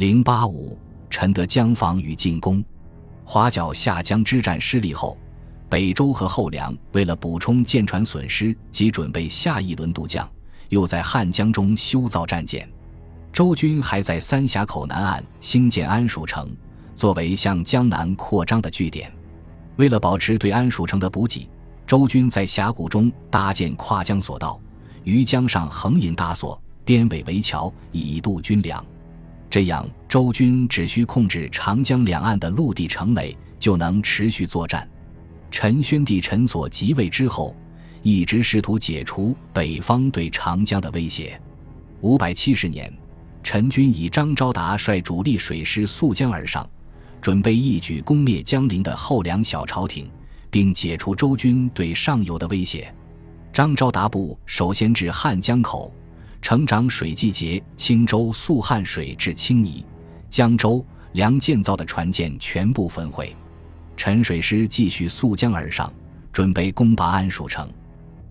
零八五，陈德江防与进攻。华角下江之战失利后，北周和后梁为了补充舰船损失及准备下一轮渡江，又在汉江中修造战舰。周军还在三峡口南岸兴建安蜀城，作为向江南扩张的据点。为了保持对安蜀城的补给，周军在峡谷中搭建跨江索道，于江上横引大索，编尾围桥，以渡军粮。这样，周军只需控制长江两岸的陆地城垒，就能持续作战。陈宣帝陈所即位之后，一直试图解除北方对长江的威胁。五百七十年，陈军以张昭达率主力水师溯江而上，准备一举攻灭江陵的后梁小朝廷，并解除周军对上游的威胁。张昭达部首先至汉江口。成长水季节，青州溯汉水至青泥、江州、梁建造的船舰全部焚毁。陈水师继续溯江而上，准备攻拔安蜀城。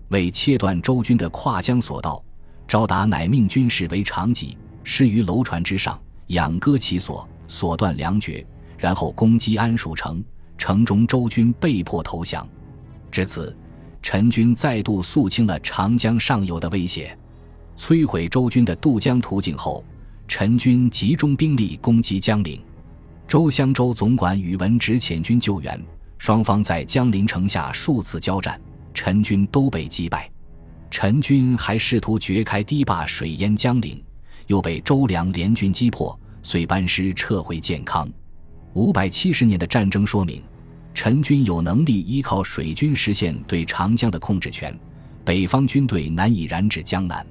为切断周军的跨江索道，昭达乃命军士为长戟，施于楼船之上，仰戈其索，索断粮绝，然后攻击安蜀城。城中周军被迫投降。至此，陈军再度肃清了长江上游的威胁。摧毁周军的渡江途径后，陈军集中兵力攻击江陵。周襄州总管宇文直遣军救援，双方在江陵城下数次交战，陈军都被击败。陈军还试图掘开堤坝水淹江陵，又被周梁联军击破，遂班师撤回建康。五百七十年的战争说明，陈军有能力依靠水军实现对长江的控制权，北方军队难以染指江南。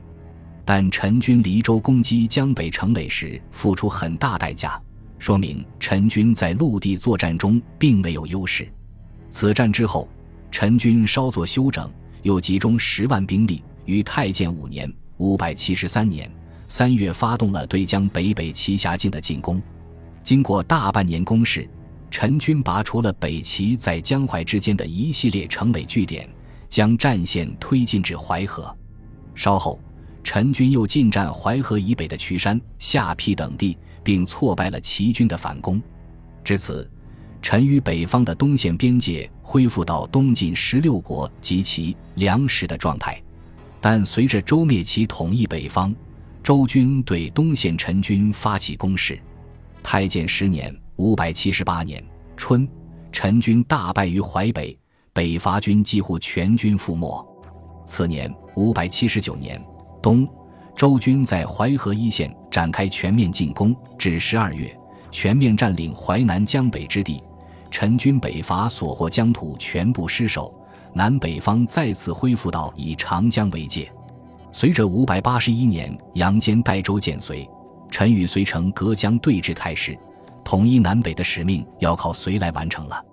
但陈军离州攻击江北城垒时付出很大代价，说明陈军在陆地作战中并没有优势。此战之后，陈军稍作休整，又集中十万兵力，于太建五年（五百七十三年）三月发动了对江北北齐辖境的进攻。经过大半年攻势，陈军拔除了北齐在江淮之间的一系列城垒据点，将战线推进至淮河。稍后。陈军又进占淮河以北的渠山、下邳等地，并挫败了齐军的反攻。至此，陈与北方的东线边界恢复到东晋十六国及其粮食的状态。但随着周灭齐统一北方，周军对东线陈军发起攻势。太建十年（五百七十八年）春，陈军大败于淮北，北伐军几乎全军覆没。次年（五百七十九年）。冬，周军在淮河一线展开全面进攻，至十二月，全面占领淮南江北之地。陈军北伐所获疆土全部失守，南北方再次恢复到以长江为界。随着五百八十一年杨坚代周建隋，陈与隋成隔江对峙态势，统一南北的使命要靠隋来完成了。